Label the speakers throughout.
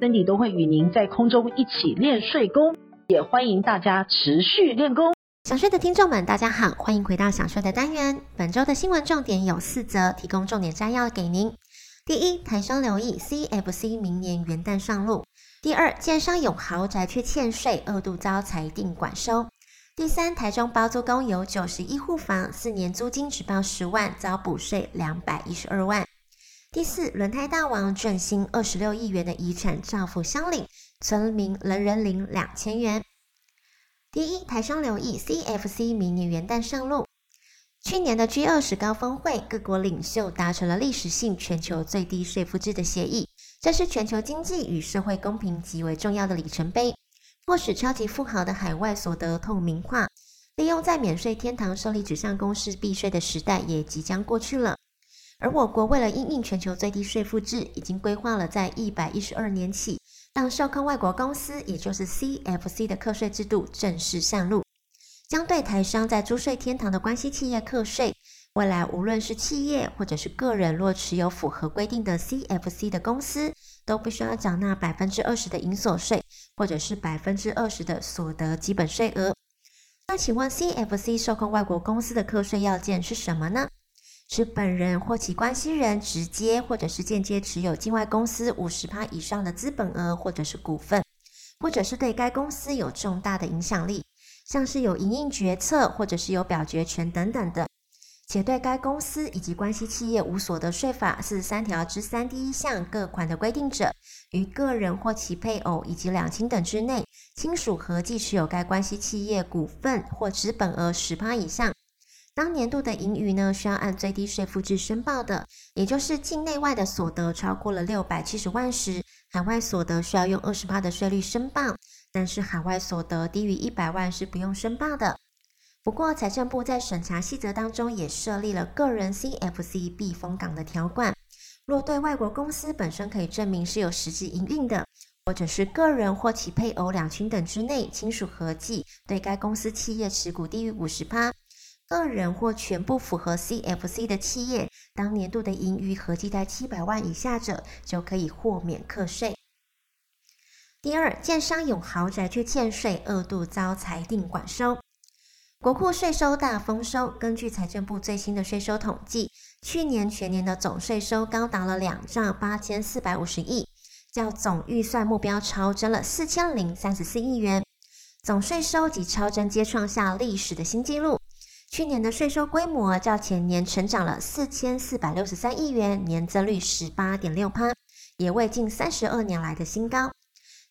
Speaker 1: 身体都会与您在空中一起练睡功，也欢迎大家持续练功。
Speaker 2: 想睡的听众们，大家好，欢迎回到想睡的单元。本周的新闻重点有四则，提供重点摘要给您。第一，台商留意 CFC 明年元旦上路。第二，建商有豪宅却欠税，二度遭裁定管收。第三，台中包租公有九十一户房，四年租金只报十万，遭补税两百一十二万。第四，轮胎大王振兴二十六亿元的遗产照付乡里，村民人人领两千元。第一，台商留意 CFC 明年元旦上路。去年的 G 二十高峰会，各国领袖达成了历史性全球最低税负制的协议，这是全球经济与社会公平极为重要的里程碑，迫使超级富豪的海外所得透明化，利用在免税天堂设立纸上公司避税的时代也即将过去了。而我国为了应应全球最低税负制，已经规划了在一百一十二年起，让受控外国公司，也就是 CFC 的课税制度正式上路。将对台商在租税天堂的关系企业课税，未来无论是企业或者是个人，若持有符合规定的 CFC 的公司，都必须要缴纳百分之二十的营所税，或者是百分之二十的所得基本税额。那请问 CFC 受控外国公司的课税要件是什么呢？是本人或其关系人直接或者是间接持有境外公司五十趴以上的资本额或者是股份，或者是对该公司有重大的影响力。像是有营运决策或者是有表决权等等的，且对该公司以及关系企业无所得税法四十三条之三第一项各款的规定者，于个人或其配偶以及两亲等之内亲属合计持有该关系企业股份或资本额十趴以上，当年度的盈余呢，需要按最低税负制申报的，也就是境内外的所得超过了六百七十万时，海外所得需要用二十趴的税率申报。但是海外所得低于一百万是不用申报的。不过财政部在审查细则当中也设立了个人 CFC 避风港的条款。若对外国公司本身可以证明是有实际营运的，或者是个人或其配偶、两亲等之内亲属合计对该公司企业持股低于五十趴，个人或全部符合 CFC 的企业，当年度的盈余合计在七百万以下者，就可以豁免课税。第二，建商有豪宅却欠税，二度遭裁定管收。国库税收大丰收。根据财政部最新的税收统计，去年全年的总税收高达了两兆八千四百五十亿，较总预算目标超增了四千零三十四亿元。总税收及超增皆创下历史的新纪录。去年的税收规模较前年成长了四千四百六十三亿元，年增率十八点六趴，也为近三十二年来的新高。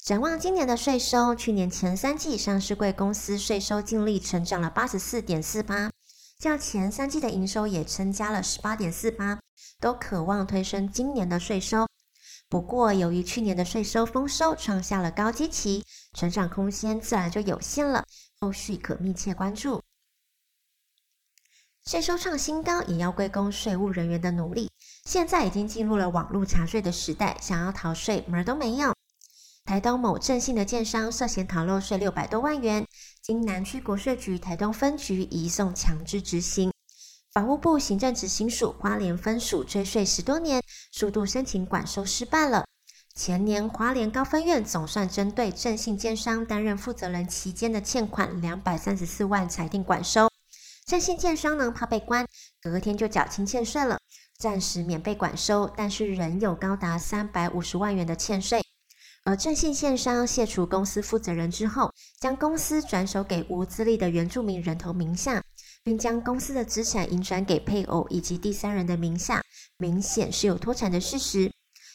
Speaker 2: 展望今年的税收，去年前三季上市柜公司税收净利成长了八十四点四八，较前三季的营收也增加了十八点四八，都渴望推升今年的税收。不过，由于去年的税收丰收创下了高基期，成长空间自然就有限了，后续可密切关注。税收创新高，也要归功税务人员的努力。现在已经进入了网络查税的时代，想要逃税门儿都没有。台东某郑信的建商涉嫌逃漏税六百多万元，经南区国税局台东分局移送强制执行。法务部行政执行署花莲分署追税十多年，数度申请管收失败了。前年花莲高分院总算针对郑信建商担任负责人期间的欠款两百三十四万裁定管收。郑姓建商呢，怕被关，隔天就缴清欠税了，暂时免被管收，但是仍有高达三百五十万元的欠税。而郑姓建商卸除公司负责人之后，将公司转手给无资历的原住民人头名下，并将公司的资产移转给配偶以及第三人的名下，明显是有脱产的事实。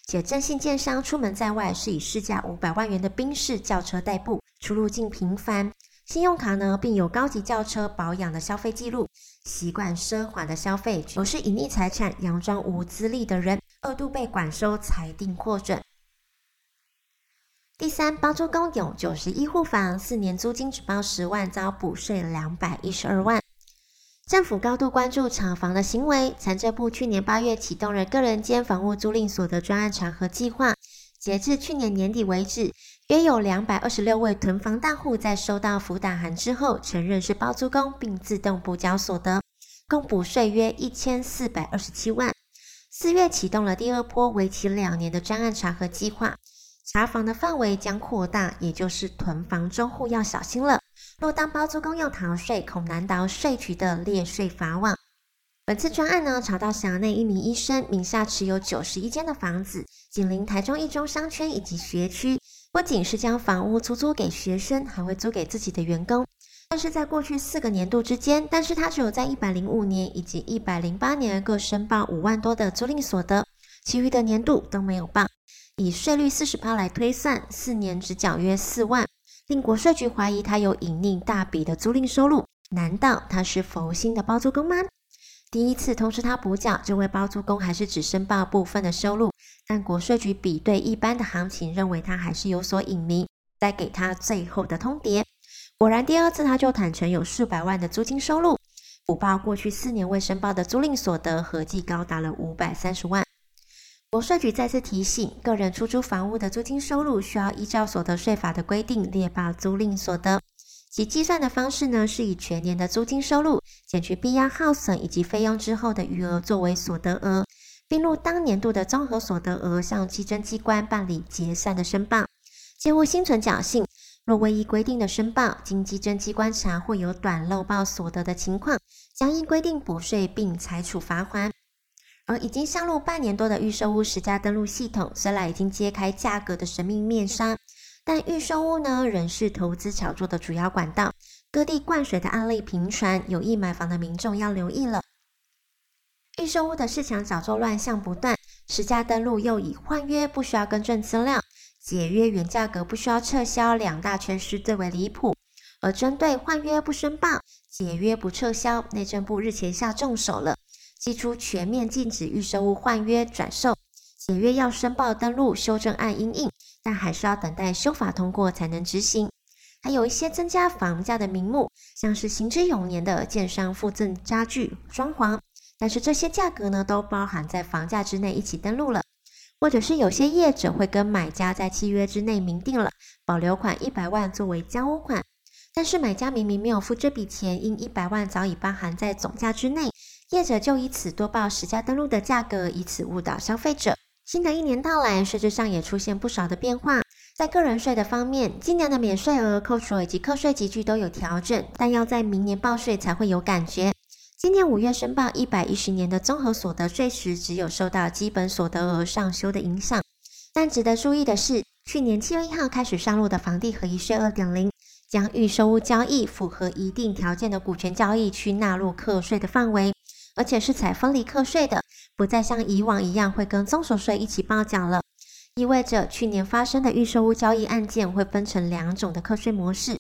Speaker 2: 且郑姓建商出门在外是以市价五百万元的宾士轿车代步，出入境频繁，信用卡呢并有高级轿车保养的消费记录，习惯奢华的消费，都是隐匿财产、佯装无资历的人，二度被管收裁定获准。第三，包租公有九十一户房，四年租金只包十万，遭补税两百一十二万。政府高度关注炒房的行为，财政部去年八月启动了个人间房屋租赁所得专案查核计划，截至去年年底为止，约有两百二十六位囤房大户在收到辅导函之后，承认是包租公，并自动补缴所得，共补税约一千四百二十七万。四月启动了第二波为期两年的专案查核计划，查房的范围将扩大，也就是囤房中户要小心了。若当包租公用逃税，恐难逃税局的列税法网。本次专案呢，查到辖内一名医生名下持有九十一间的房子，紧邻台中一中商圈以及学区。不仅是将房屋出租给学生，还会租给自己的员工。但是在过去四个年度之间，但是他只有在一百零五年以及一百零八年各申报五万多的租赁所得，其余的年度都没有报。以税率四十趴来推算，四年只缴约四万。令国税局怀疑他有隐匿大笔的租赁收入，难道他是佛心的包租公吗？第一次通知他补缴，这位包租公还是只申报部分的收入，但国税局比对一般的行情，认为他还是有所隐瞒，再给他最后的通牒。果然，第二次他就坦承有数百万的租金收入，补报过去四年未申报的租赁所得合计高达了五百三十万。国税局再次提醒，个人出租房屋的租金收入需要依照所得税法的规定列报租赁所得。其计算的方式呢，是以全年的租金收入减去必要耗损以及费用之后的余额作为所得额，并入当年度的综合所得额，向稽征机关办理结算的申报。切勿心存侥幸，若未依规定的申报，经稽征机关查会有短漏报所得的情况，将依规定补税并裁处罚锾。而已经上路半年多的预售屋实价登录系统，虽然已经揭开价格的神秘面纱，但预售屋呢仍是投资炒作的主要管道。各地灌水的案例频传，有意买房的民众要留意了。预售屋的市场炒作乱象不断，实价登录又以换约不需要更正资料、解约原价格不需要撤销两大缺失最为离谱。而针对换约不申报、解约不撤销，内政部日前下重手了。祭出全面禁止预售屋换约转售，解约要申报登录修正案因应，但还是要等待修法通过才能执行。还有一些增加房价的名目，像是行之有年的建商附赠家具装潢，但是这些价格呢都包含在房价之内一起登录了，或者是有些业者会跟买家在契约之内明定了保留款一百万作为交屋款，但是买家明明没有付这笔钱，因一百万早已包含在总价之内。业者就以此多报实价登录的价格，以此误导消费者。新的一年到来，税制上也出现不少的变化。在个人税的方面，今年的免税额、扣除以及课税集聚都有调整，但要在明年报税才会有感觉。今年五月申报一百一十年的综合所得税时，只有受到基本所得额上修的影响。但值得注意的是，去年七月一号开始上路的房地合一税二点零，将预售屋交易符合一定条件的股权交易区纳入课税的范围。而且是采分离课税的，不再像以往一样会跟综所税一起报缴了，意味着去年发生的预售屋交易案件会分成两种的课税模式。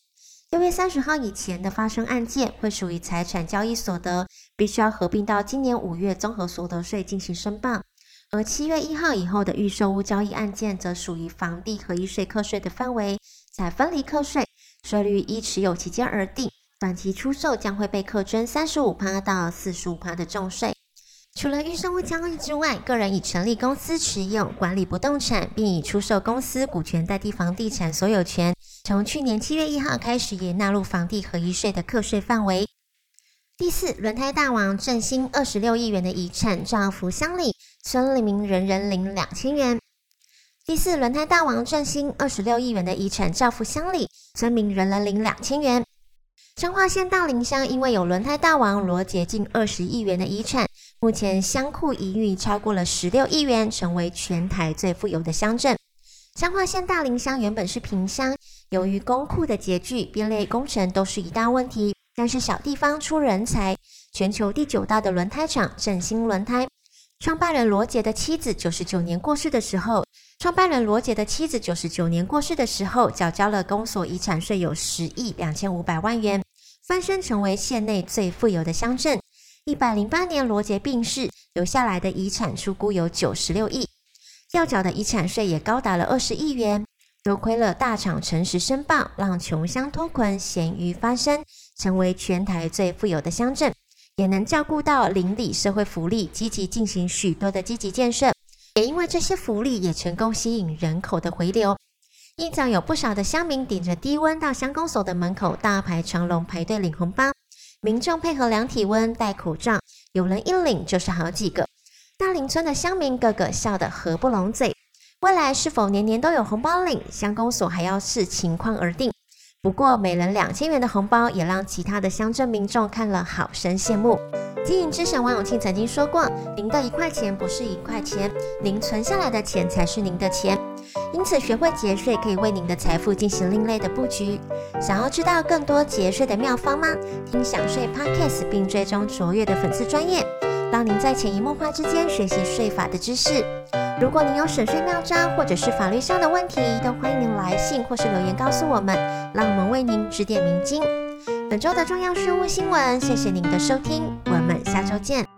Speaker 2: 六月三十号以前的发生案件会属于财产交易所得，必须要合并到今年五月综合所得税进行申报；而七月一号以后的预售屋交易案件则属于房地合一税课税的范围，采分离课税，税率依持有期间而定。短期出售将会被课征三十五趴到四十五趴的重税。除了预售物交易之外，个人已成立公司持有管理不动产，并已出售公司股权代替房地产所有权，从去年七月一号开始也纳入房地合一税的课税范围。第四，轮胎大王振兴二十六亿元的遗产照福乡里，村里民人人领两千元。第四，轮胎大王振兴二十六亿元的遗产照福乡里，村民人人领两千元。彰化县大林乡因为有轮胎大王罗杰近二十亿元的遗产，目前乡库盈余超过了十六亿元，成为全台最富有的乡镇。彰化县大林乡原本是平乡，由于工库的拮据，编列工程都是一大问题。但是小地方出人才，全球第九大的轮胎厂振兴轮胎，创办人罗杰的妻子九十九年过世的时候，创办人罗杰的妻子九十九年过世的时候，缴交了公所遗产税有十亿两千五百万元。翻身成为县内最富有的乡镇。一百零八年，罗杰病逝，留下来的遗产出估有九十六亿，要缴的遗产税也高达了二十亿元。多亏了大厂诚实申报，让穷乡脱困、咸鱼翻身，成为全台最富有的乡镇，也能照顾到邻里社会福利，积极进行许多的积极建设。也因为这些福利，也成功吸引人口的回流。因此，有不少的乡民顶着低温到乡公所的门口大排长龙排队领红包，民众配合量体温、戴口罩，有人一领就是好几个。大林村的乡民个个笑得合不拢嘴。未来是否年年都有红包领？乡公所还要视情况而定。不过每人两千元的红包也让其他的乡镇民众看了好生羡慕。经营之神王永庆曾经说过：“您的一块钱不是一块钱，您存下来的钱才是您的钱。”因此，学会节税可以为您的财富进行另类的布局。想要知道更多节税的妙方吗？听享税 Podcast 并追踪卓越的粉丝专业，帮您在潜移默化之间学习税法的知识。如果您有审税妙招或者是法律上的问题，都欢迎您来信或是留言告诉我们，让我们为您指点迷津。本周的重要税务新闻，谢谢您的收听，我们下周见。